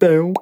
down.